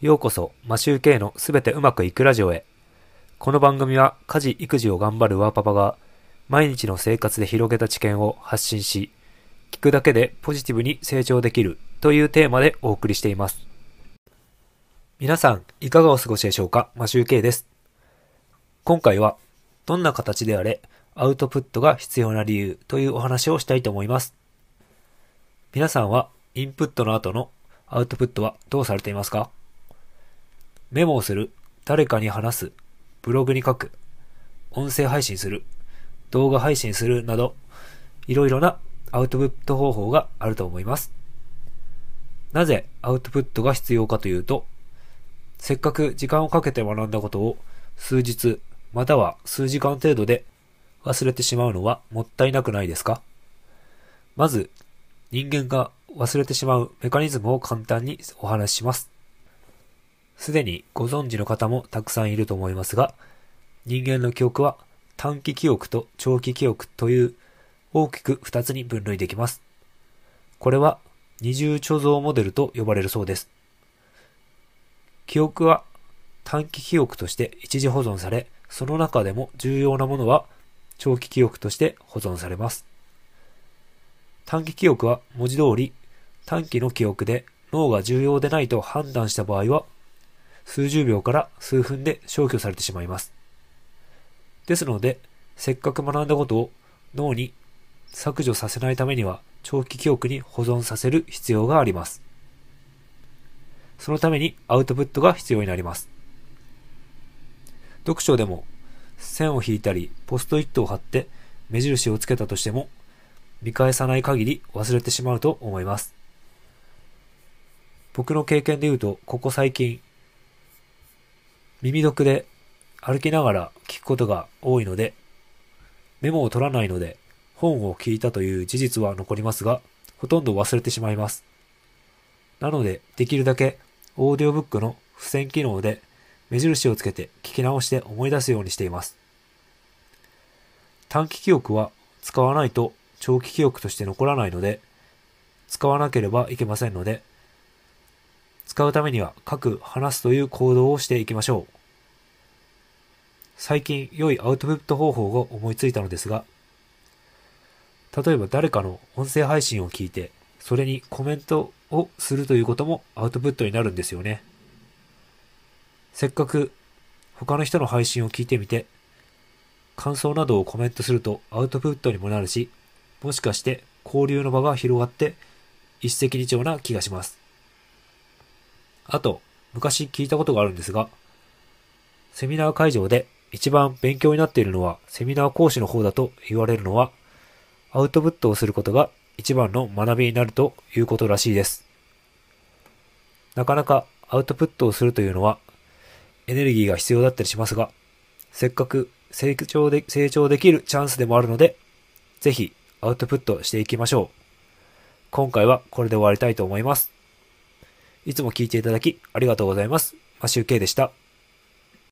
ようこそ、マシューケイのすべてうまくいくラジオへ。この番組は家事・育児を頑張るワーパパが毎日の生活で広げた知見を発信し、聞くだけでポジティブに成長できるというテーマでお送りしています。皆さん、いかがお過ごしでしょうか？マシューケイです。今回は、どんな形であれ、アウトプットが必要な理由というお話をしたいと思います。皆さんは、インプットの後のアウトプットはどうされていますか？メモをする、誰かに話す、ブログに書く、音声配信する、動画配信する。など、いろいろなアウトプット方法があると思います。なぜアウトプットが必要かというと、せっかく時間をかけて学んだことを数日、または数時間程度で忘れてしまうのはもったいなくないですか？まず、人間が忘れてしまうメカニズムを簡単にお話しします。すでにご存知の方もたくさんいると思いますが、人間の記憶は短期記憶と長期記憶という大きく二つに分類できます。これは二重貯蔵モデルと呼ばれるそうです。記憶は短期記憶として一時保存され、その中でも重要なものは長期記憶として保存されます。短期記憶は文字通り短期の記憶で脳が重要でないと判断した場合は数十秒から数分で消去されてしまいます。ですので、せっかく学んだことを脳に削除させないためには長期記憶に保存させる必要があります。そのためにアウトプットが必要になります。読書でも線を引いたりポストイットを貼って目印をつけたとしても見返さない限り忘れてしまうと思います。僕の経験で言うと、ここ最近、耳読で歩きながら聞くことが多いので、メモを取らないので、本を聞いたという事実は残りますが、ほとんど忘れてしまいます。なので、できるだけ、オーディオブックの付箋機能で目印をつけて聞き直して思い出すようにしています。短期記憶は使わないと長期記憶として残らないので、使わなければいけませんので、使うためには書く、話すという行動をしていきましょう。最近良いアウトプット方法を思いついたのですが、例えば誰かの音声配信を聞いて、それにコメントをするということもアウトプットになるんですよね。せっかく他の人の配信を聞いてみて、感想などをコメントするとアウトプットにもなるし、もしかして交流の場が広がって一石二鳥な気がします。あと、昔聞いたことがあるんですが、セミナー会場で一番勉強になっているのはセミナー講師の方だと言われるのは、アウトプットをすることが一番の学びになるということらしいです。なかなかアウトプットをするというのはエネルギーが必要だったりしますが、せっかく成長で成長できるチャンスでもあるので、ぜひアウトプットしていきましょう。今回はこれで終わりたいと思います。いつも聞いていただきありがとうございます。マシュウケイでした。